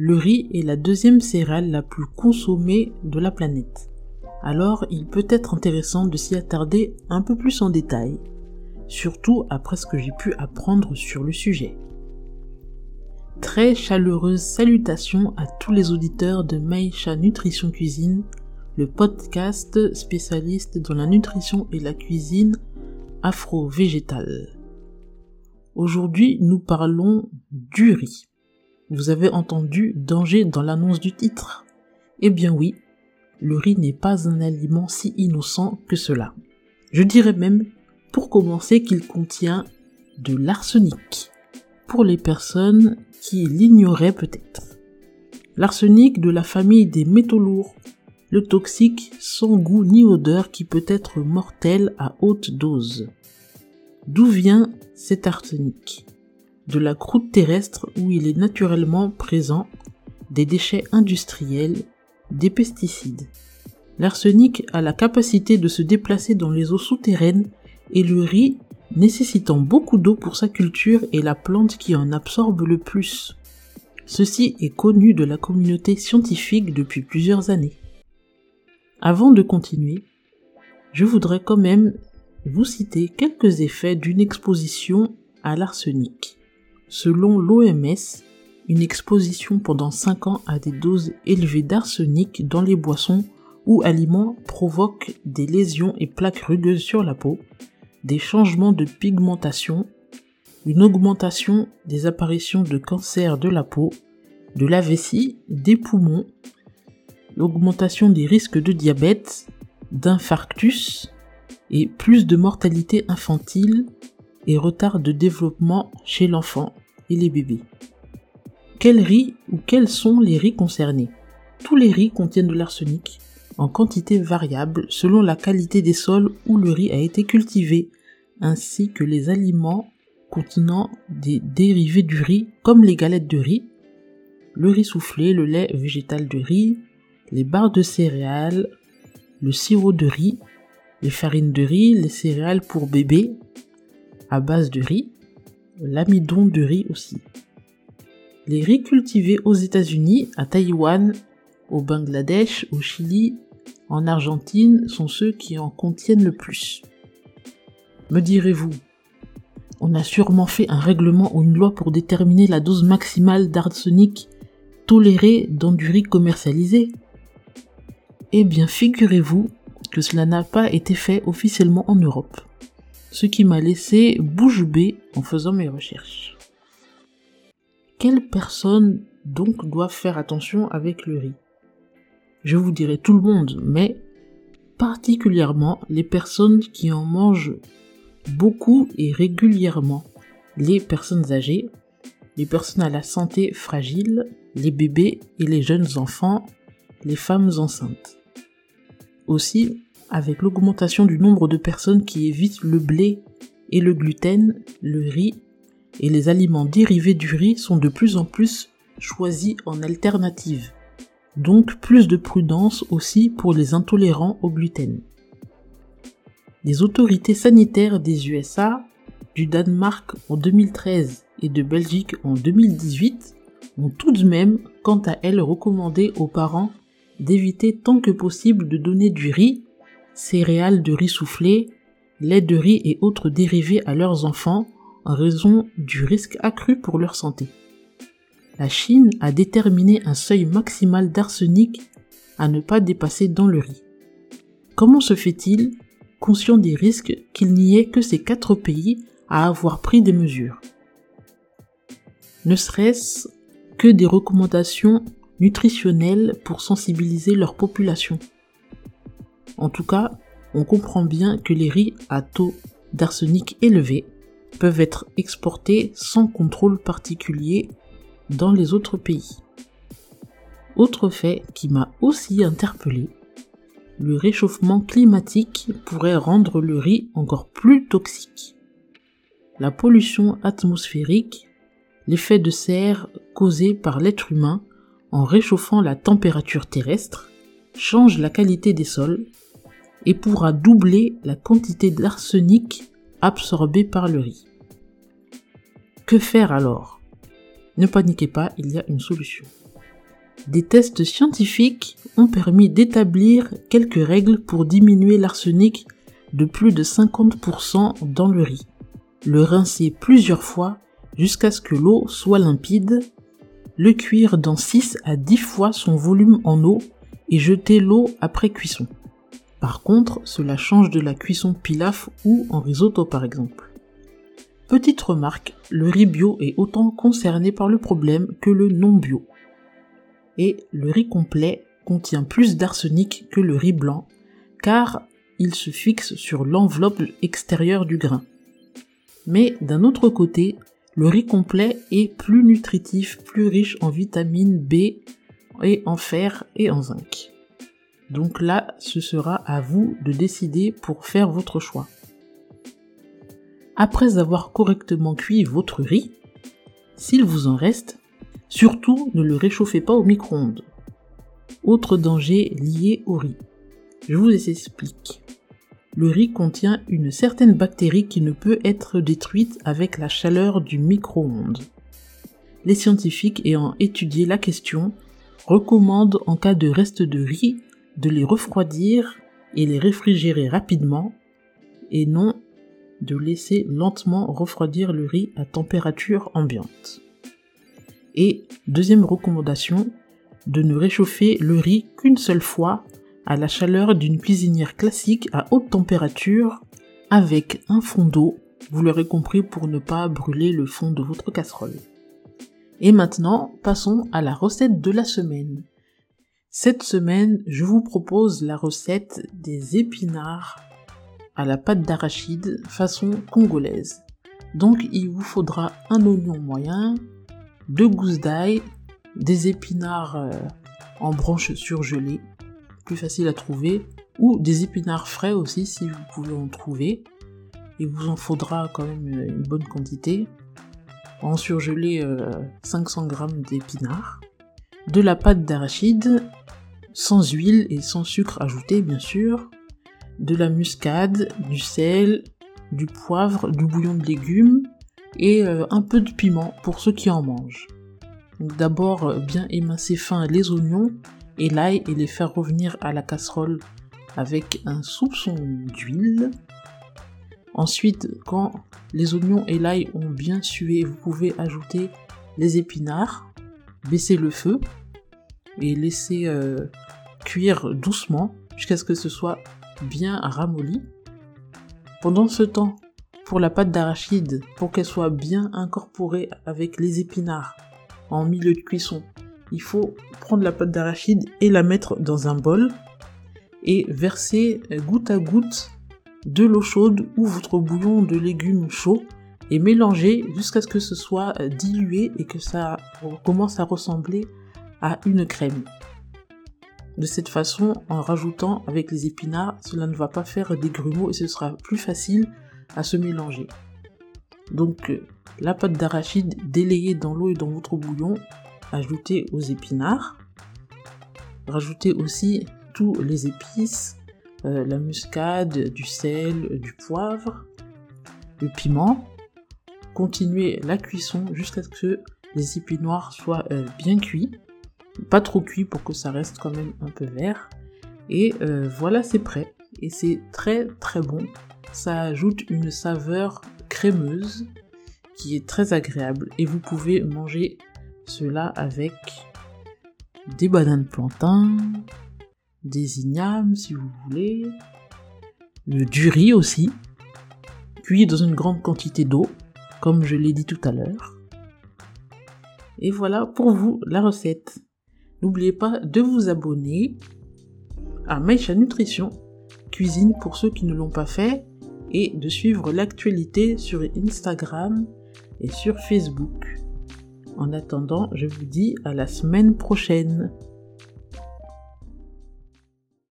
Le riz est la deuxième céréale la plus consommée de la planète. Alors il peut être intéressant de s'y attarder un peu plus en détail, surtout après ce que j'ai pu apprendre sur le sujet. Très chaleureuse salutations à tous les auditeurs de Maïcha Nutrition Cuisine, le podcast spécialiste dans la nutrition et la cuisine afro-végétale. Aujourd'hui, nous parlons du riz. Vous avez entendu danger dans l'annonce du titre Eh bien oui, le riz n'est pas un aliment si innocent que cela. Je dirais même, pour commencer, qu'il contient de l'arsenic. Pour les personnes qui l'ignoraient peut-être. L'arsenic de la famille des métaux lourds, le toxique sans goût ni odeur qui peut être mortel à haute dose. D'où vient cet arsenic? De la croûte terrestre où il est naturellement présent, des déchets industriels, des pesticides. L'arsenic a la capacité de se déplacer dans les eaux souterraines et le riz nécessitant beaucoup d'eau pour sa culture est la plante qui en absorbe le plus. Ceci est connu de la communauté scientifique depuis plusieurs années. Avant de continuer, je voudrais quand même vous citer quelques effets d'une exposition à l'arsenic. Selon l'OMS, une exposition pendant 5 ans à des doses élevées d'arsenic dans les boissons ou aliments provoque des lésions et plaques rugueuses sur la peau, des changements de pigmentation, une augmentation des apparitions de cancer de la peau, de la vessie, des poumons, l'augmentation des risques de diabète, d'infarctus, et plus de mortalité infantile et retard de développement chez l'enfant les bébés. Quels riz ou quels sont les riz concernés? Tous les riz contiennent de l'arsenic en quantité variable selon la qualité des sols où le riz a été cultivé, ainsi que les aliments contenant des dérivés du riz comme les galettes de riz, le riz soufflé, le lait végétal de riz, les barres de céréales, le sirop de riz, les farines de riz, les céréales pour bébé à base de riz, l'amidon de riz aussi. Les riz cultivés aux États-Unis, à Taïwan, au Bangladesh, au Chili, en Argentine sont ceux qui en contiennent le plus. Me direz-vous, on a sûrement fait un règlement ou une loi pour déterminer la dose maximale d'arsenic tolérée dans du riz commercialisé? Eh bien, figurez-vous que cela n'a pas été fait officiellement en Europe, ce qui m'a laissé bouche bée en faisant mes recherches. Quelles personnes donc doivent faire attention avec le riz? Je vous dirai tout le monde, mais particulièrement les personnes qui en mangent beaucoup et régulièrement, les personnes âgées, les personnes à la santé fragile, les bébés et les jeunes enfants, les femmes enceintes. Aussi, avec l'augmentation du nombre de personnes qui évitent le blé et le gluten, le riz et les aliments dérivés du riz sont de plus en plus choisis en alternative. Donc plus de prudence aussi pour les intolérants au gluten. Les autorités sanitaires des USA, du Danemark en 2013 et de Belgique en 2018 ont tout de même, quant à elles, recommandé aux parents d'éviter tant que possible de donner du riz, céréales de riz soufflé, lait de riz et autres dérivés à leurs enfants en raison du risque accru pour leur santé. La Chine a déterminé un seuil maximal d'arsenic à ne pas dépasser dans le riz. Comment se fait-il, conscient des risques, qu'il n'y ait que ces quatre pays à avoir pris des mesures? Ne serait-ce que des recommandations nutritionnelles pour sensibiliser leur population. En tout cas, on comprend bien que les riz à taux d'arsenic élevé peuvent être exportés sans contrôle particulier dans les autres pays. Autre fait qui m'a aussi interpellé, le réchauffement climatique pourrait rendre le riz encore plus toxique. La pollution atmosphérique, l'effet de serre causé par l'être humain en réchauffant la température terrestre, change la qualité des sols et pourra doubler la quantité d'arsenic absorbée par le riz. Que faire alors? Ne paniquez pas, il y a une solution. Des tests scientifiques ont permis d'établir quelques règles pour diminuer l'arsenic de plus de 50% dans le riz. Le rincer plusieurs fois jusqu'à ce que l'eau soit limpide, le cuire dans 6 à 10 fois son volume en eau et jeter l'eau après cuisson. Par contre, cela change de la cuisson pilaf ou en risotto par exemple. Petite remarque, le riz bio est autant concerné par le problème que le non bio. Et le riz complet contient plus d'arsenic que le riz blanc, car il se fixe sur l'enveloppe extérieure du grain. Mais d'un autre côté, le riz complet est plus nutritif, plus riche en vitamine B et en fer et en zinc. Donc là, ce sera à vous de décider pour faire votre choix. Après avoir correctement cuit votre riz, s'il vous en reste, surtout ne le réchauffez pas au micro-ondes. Autre danger lié au riz. Je vous explique. Le riz contient une certaine bactérie qui ne peut être détruite avec la chaleur du micro-ondes. Les scientifiques ayant étudié la question recommandent en cas de reste de riz de les refroidir et les réfrigérer rapidement et non de laisser lentement refroidir le riz à température ambiante. Et deuxième recommandation, de ne réchauffer le riz qu'une seule fois à la chaleur d'une cuisinière classique à haute température avec un fond d'eau, vous l'aurez compris pour ne pas brûler le fond de votre casserole. Et maintenant, passons à la recette de la semaine. Cette semaine, je vous propose la recette des épinards à la pâte d'arachide façon congolaise. Donc il vous faudra un oignon moyen, deux gousses d'ail, des épinards euh, en branches surgelées, plus facile à trouver, ou des épinards frais aussi si vous pouvez en trouver. Il vous en faudra quand même une bonne quantité. En surgelé 500 euh, g d'épinards, de la pâte d'arachide, sans huile et sans sucre ajouté bien sûr, de la muscade, du sel, du poivre, du bouillon de légumes et euh, un peu de piment pour ceux qui en mangent. D'abord euh, bien émincer fin les oignons et l'ail et les faire revenir à la casserole avec un soupçon d'huile. Ensuite, quand les oignons et l'ail ont bien sué, vous pouvez ajouter les épinards, baisser le feu et laisser euh, cuire doucement jusqu'à ce que ce soit bien ramolli. Pendant ce temps, pour la pâte d'arachide, pour qu'elle soit bien incorporée avec les épinards en milieu de cuisson, il faut prendre la pâte d'arachide et la mettre dans un bol et verser goutte à goutte de l'eau chaude ou votre bouillon de légumes chaud et mélanger jusqu'à ce que ce soit dilué et que ça commence à ressembler à une crème. De cette façon, en rajoutant avec les épinards, cela ne va pas faire des grumeaux et ce sera plus facile à se mélanger. Donc euh, la pâte d'arachide délayée dans l'eau et dans votre bouillon, ajoutez aux épinards. Rajoutez aussi tous les épices, euh, la muscade, du sel, du poivre, le piment. Continuez la cuisson jusqu'à ce que les épinards soient euh, bien cuits pas trop cuit pour que ça reste quand même un peu vert. Et euh, voilà, c'est prêt. Et c'est très très bon. Ça ajoute une saveur crémeuse qui est très agréable. Et vous pouvez manger cela avec des bananes plantains, des ignames si vous voulez, du riz aussi, cuit dans une grande quantité d'eau, comme je l'ai dit tout à l'heure. Et voilà pour vous la recette. N'oubliez pas de vous abonner à Maïcha Nutrition, cuisine pour ceux qui ne l'ont pas fait, et de suivre l'actualité sur Instagram et sur Facebook. En attendant, je vous dis à la semaine prochaine.